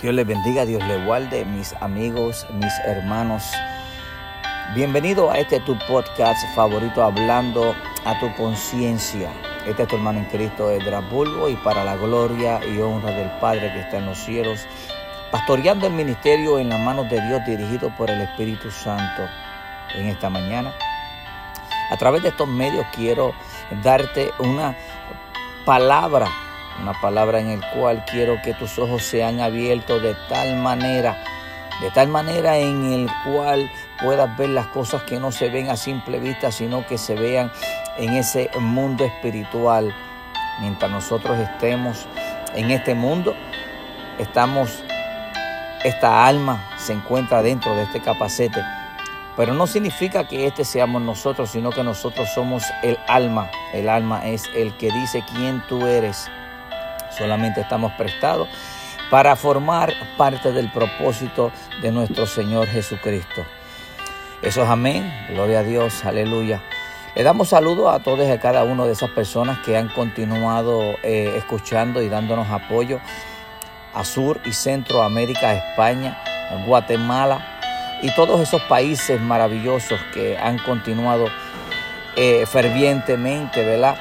Dios les bendiga, Dios les guarde, mis amigos, mis hermanos. Bienvenido a este tu podcast favorito, hablando a tu conciencia. Este es tu hermano en Cristo, Edras Bulbo, y para la gloria y honra del Padre que está en los cielos, pastoreando el ministerio en las manos de Dios, dirigido por el Espíritu Santo en esta mañana. A través de estos medios quiero darte una palabra una palabra en el cual quiero que tus ojos sean abiertos de tal manera, de tal manera en el cual puedas ver las cosas que no se ven a simple vista, sino que se vean en ese mundo espiritual. Mientras nosotros estemos en este mundo, estamos, esta alma se encuentra dentro de este capacete. Pero no significa que este seamos nosotros, sino que nosotros somos el alma. El alma es el que dice quién tú eres solamente estamos prestados para formar parte del propósito de nuestro Señor Jesucristo. Eso es amén, gloria a Dios, aleluya. Le damos saludos a todos y a cada una de esas personas que han continuado eh, escuchando y dándonos apoyo a Sur y Centroamérica, España, Guatemala y todos esos países maravillosos que han continuado eh, fervientemente, ¿verdad?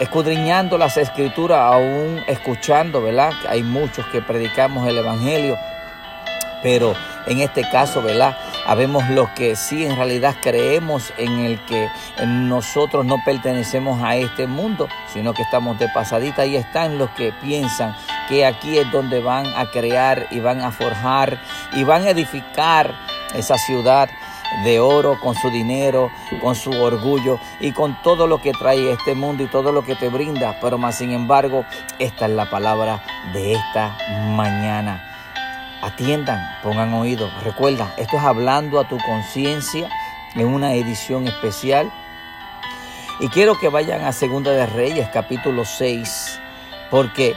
Escudriñando las escrituras, aún escuchando, ¿verdad? Hay muchos que predicamos el Evangelio, pero en este caso, ¿verdad? Habemos los que sí en realidad creemos en el que nosotros no pertenecemos a este mundo, sino que estamos de pasadita. y están los que piensan que aquí es donde van a crear y van a forjar y van a edificar esa ciudad de oro, con su dinero, con su orgullo y con todo lo que trae este mundo y todo lo que te brinda. Pero más sin embargo, esta es la palabra de esta mañana. Atiendan, pongan oído. Recuerda, esto es hablando a tu conciencia en una edición especial. Y quiero que vayan a Segunda de Reyes, capítulo 6, porque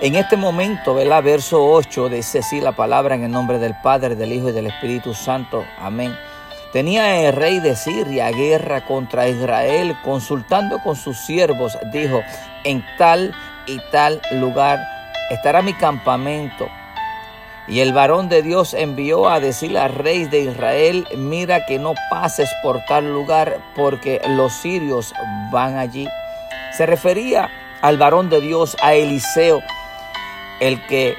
en este momento, ¿verdad? Verso 8 dice así la palabra en el nombre del Padre, del Hijo y del Espíritu Santo. Amén. Tenía el rey de Siria guerra contra Israel, consultando con sus siervos, dijo, en tal y tal lugar estará mi campamento. Y el varón de Dios envió a decirle al rey de Israel, mira que no pases por tal lugar, porque los sirios van allí. Se refería al varón de Dios, a Eliseo, el que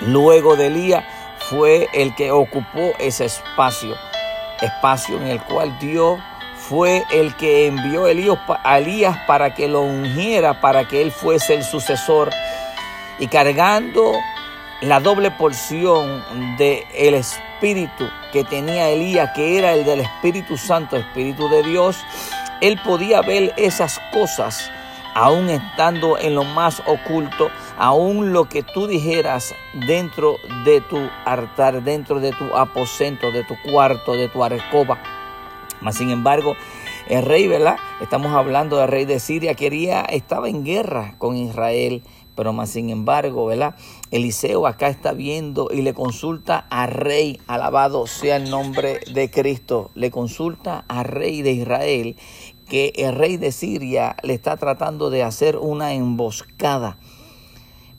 luego de Elías fue el que ocupó ese espacio espacio en el cual Dios fue el que envió a Elías para que lo ungiera, para que él fuese el sucesor. Y cargando la doble porción del el espíritu que tenía Elías, que era el del Espíritu Santo, Espíritu de Dios, él podía ver esas cosas aún estando en lo más oculto, aún lo que tú dijeras dentro de tu altar, dentro de tu aposento, de tu cuarto, de tu arcoba. Mas sin embargo, el rey, ¿verdad? Estamos hablando del rey de Siria, quería, estaba en guerra con Israel, pero más sin embargo, ¿verdad? Eliseo acá está viendo y le consulta al rey, alabado sea el nombre de Cristo, le consulta al rey de Israel que el rey de Siria le está tratando de hacer una emboscada.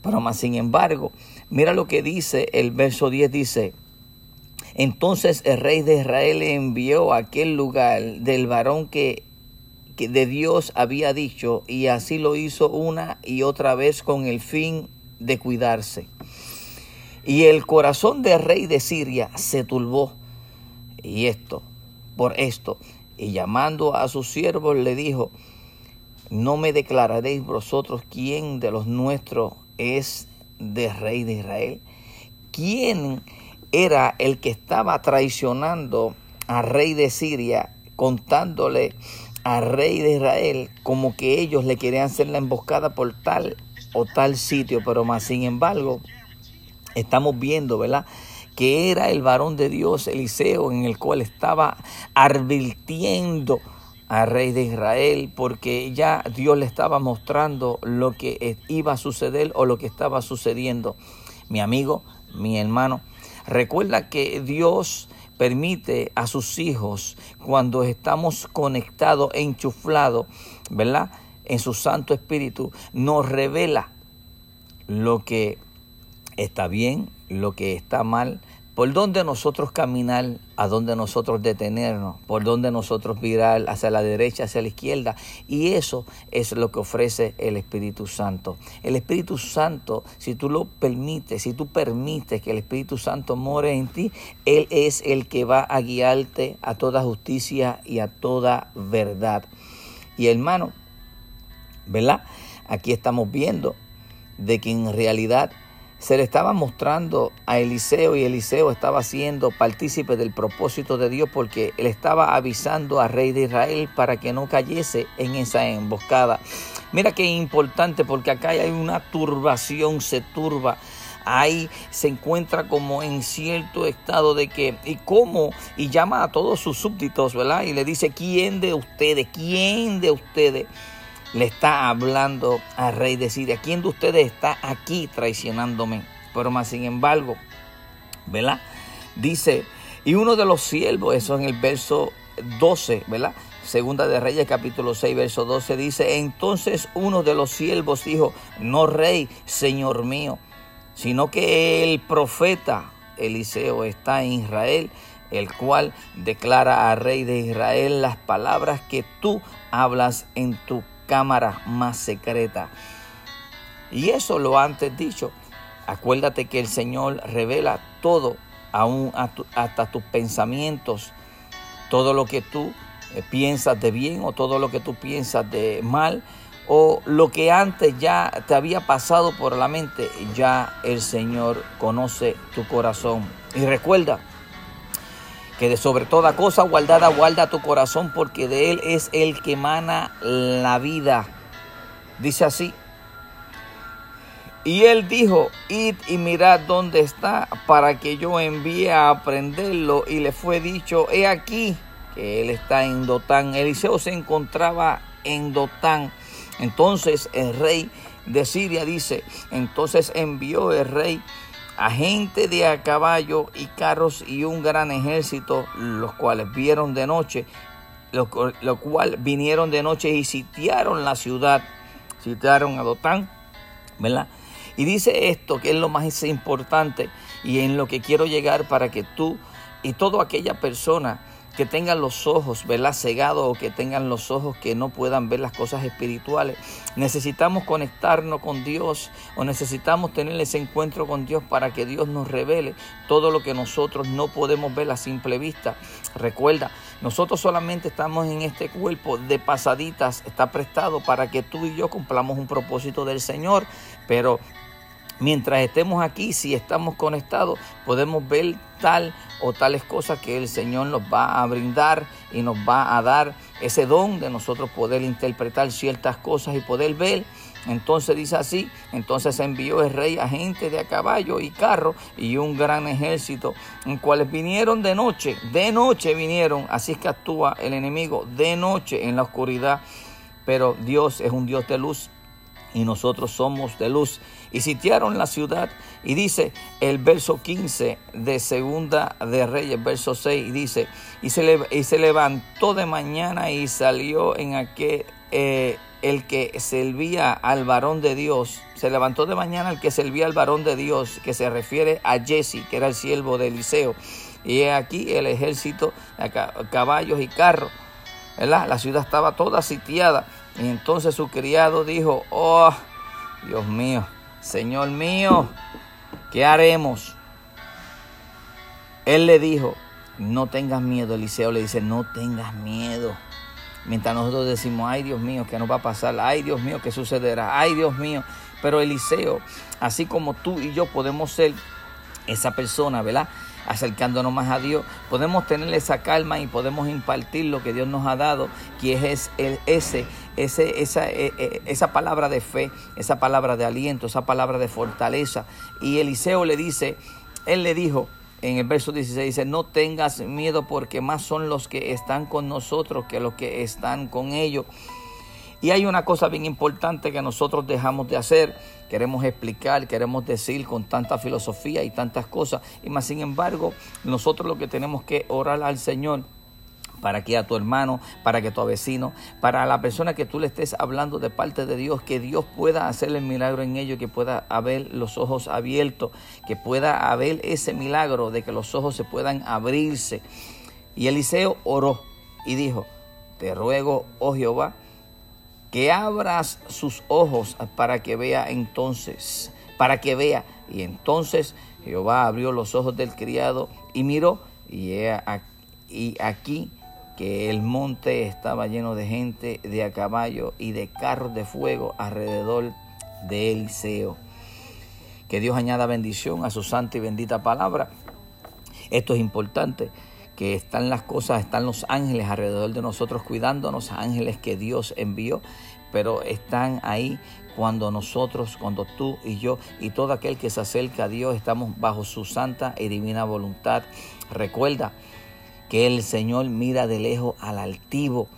Pero más sin embargo, mira lo que dice el verso 10 dice, entonces el rey de Israel envió a aquel lugar del varón que, que de Dios había dicho y así lo hizo una y otra vez con el fin de cuidarse. Y el corazón del rey de Siria se turbó. Y esto, por esto, y llamando a sus siervos le dijo, no me declararéis vosotros quién de los nuestros es de rey de Israel. ¿Quién era el que estaba traicionando al rey de Siria, contándole al rey de Israel como que ellos le querían hacer la emboscada por tal o tal sitio? Pero más sin embargo, estamos viendo, ¿verdad? que era el varón de Dios, Eliseo, en el cual estaba advirtiendo al rey de Israel, porque ya Dios le estaba mostrando lo que iba a suceder o lo que estaba sucediendo. Mi amigo, mi hermano, recuerda que Dios permite a sus hijos, cuando estamos conectados, enchuflados, ¿verdad? En su Santo Espíritu, nos revela lo que está bien lo que está mal, por dónde nosotros caminar, a dónde nosotros detenernos, por dónde nosotros virar hacia la derecha, hacia la izquierda. Y eso es lo que ofrece el Espíritu Santo. El Espíritu Santo, si tú lo permites, si tú permites que el Espíritu Santo more en ti, Él es el que va a guiarte a toda justicia y a toda verdad. Y hermano, ¿verdad? Aquí estamos viendo de que en realidad se le estaba mostrando a Eliseo y Eliseo estaba siendo partícipe del propósito de Dios porque él estaba avisando al rey de Israel para que no cayese en esa emboscada. Mira qué importante porque acá hay una turbación, se turba. Ahí se encuentra como en cierto estado de que, ¿y cómo? Y llama a todos sus súbditos, ¿verdad? Y le dice, ¿quién de ustedes? ¿Quién de ustedes? Le está hablando al rey de Siria. ¿Quién de ustedes está aquí traicionándome? Pero más sin embargo, ¿verdad? Dice, y uno de los siervos, eso en el verso 12, ¿verdad? Segunda de Reyes capítulo 6, verso 12 dice, entonces uno de los siervos dijo, no rey, señor mío, sino que el profeta Eliseo está en Israel, el cual declara al rey de Israel las palabras que tú hablas en tu cámara más secreta. Y eso lo antes dicho. Acuérdate que el Señor revela todo, aún hasta tus pensamientos, todo lo que tú eh, piensas de bien o todo lo que tú piensas de mal o lo que antes ya te había pasado por la mente, ya el Señor conoce tu corazón. Y recuerda, que de sobre toda cosa guardada guarda tu corazón porque de él es el que emana la vida. Dice así. Y él dijo, id y mirad dónde está para que yo envíe a aprenderlo. Y le fue dicho, he aquí que él está en Dotán. Eliseo se encontraba en Dotán. Entonces el rey de Siria dice, entonces envió el rey a gente de a caballo y carros y un gran ejército, los cuales vieron de noche, lo, cual vinieron de noche y sitiaron la ciudad, sitiaron a Dotán, ¿verdad? Y dice esto, que es lo más importante y en lo que quiero llegar para que tú y toda aquella persona que tengan los ojos, verla Cegados o que tengan los ojos que no puedan ver las cosas espirituales. Necesitamos conectarnos con Dios o necesitamos tener ese encuentro con Dios para que Dios nos revele todo lo que nosotros no podemos ver a simple vista. Recuerda, nosotros solamente estamos en este cuerpo de pasaditas, está prestado para que tú y yo cumplamos un propósito del Señor, pero mientras estemos aquí, si estamos conectados, podemos ver tal o tales cosas que el Señor nos va a brindar y nos va a dar ese don de nosotros poder interpretar ciertas cosas y poder ver. Entonces dice así, entonces envió el rey a gente de a caballo y carro y un gran ejército, en cuales vinieron de noche, de noche vinieron, así es que actúa el enemigo, de noche en la oscuridad, pero Dios es un Dios de luz y nosotros somos de luz. Y sitiaron la ciudad y dice el verso 15 de Segunda de Reyes, verso 6, dice, y se, y se levantó de mañana y salió en aquel... Eh, el que servía al varón de Dios, se levantó de mañana el que servía al varón de Dios, que se refiere a Jesse, que era el siervo de Eliseo. Y aquí el ejército, caballos y carros. La ciudad estaba toda sitiada. Y entonces su criado dijo, oh, Dios mío, Señor mío, ¿qué haremos? Él le dijo, no tengas miedo. Eliseo le dice, no tengas miedo. Mientras nosotros decimos, ay Dios mío, ¿qué nos va a pasar? Ay Dios mío, ¿qué sucederá? Ay Dios mío. Pero Eliseo, así como tú y yo podemos ser esa persona, ¿verdad? Acercándonos más a Dios, podemos tener esa calma y podemos impartir lo que Dios nos ha dado, que es ese, ese, esa, e, e, esa palabra de fe, esa palabra de aliento, esa palabra de fortaleza. Y Eliseo le dice, él le dijo, en el verso 16 dice, no tengas miedo porque más son los que están con nosotros que los que están con ellos. Y hay una cosa bien importante que nosotros dejamos de hacer, queremos explicar, queremos decir con tanta filosofía y tantas cosas, y más sin embargo, nosotros lo que tenemos que orar al Señor para que a tu hermano, para que tu vecino, para la persona que tú le estés hablando de parte de Dios, que Dios pueda hacer el milagro en ello, que pueda haber los ojos abiertos, que pueda haber ese milagro de que los ojos se puedan abrirse. Y Eliseo oró y dijo, te ruego, oh Jehová, que abras sus ojos para que vea entonces, para que vea. Y entonces Jehová abrió los ojos del criado y miró, y, y aquí que el monte estaba lleno de gente de a caballo y de carros de fuego alrededor de Eliseo. Que Dios añada bendición a su santa y bendita palabra. Esto es importante, que están las cosas, están los ángeles alrededor de nosotros cuidándonos, ángeles que Dios envió, pero están ahí cuando nosotros, cuando tú y yo y todo aquel que se acerca a Dios estamos bajo su santa y divina voluntad. Recuerda, que el Señor mira de lejos al altivo.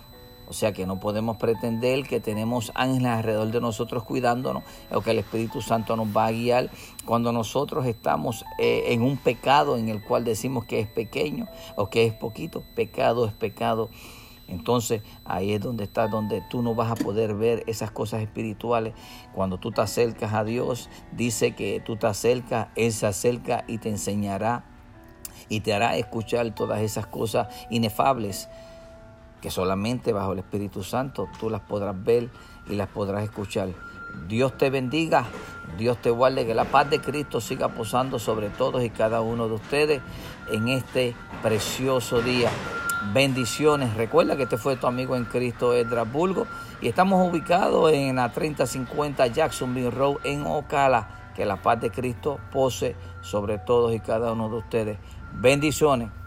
O sea que no podemos pretender que tenemos ángeles alrededor de nosotros cuidándonos o que el Espíritu Santo nos va a guiar cuando nosotros estamos eh, en un pecado en el cual decimos que es pequeño o que es poquito. Pecado es pecado. Entonces ahí es donde está, donde tú no vas a poder ver esas cosas espirituales. Cuando tú te acercas a Dios, dice que tú te acercas, Él se acerca y te enseñará y te hará escuchar todas esas cosas inefables que solamente bajo el Espíritu Santo tú las podrás ver y las podrás escuchar. Dios te bendiga, Dios te guarde, que la paz de Cristo siga posando sobre todos y cada uno de ustedes en este precioso día. Bendiciones. Recuerda que este fue tu amigo en Cristo, Edras Bulgo, y estamos ubicados en la 3050 Jacksonville Road en Ocala. Que la paz de Cristo pose sobre todos y cada uno de ustedes. Bendiciones.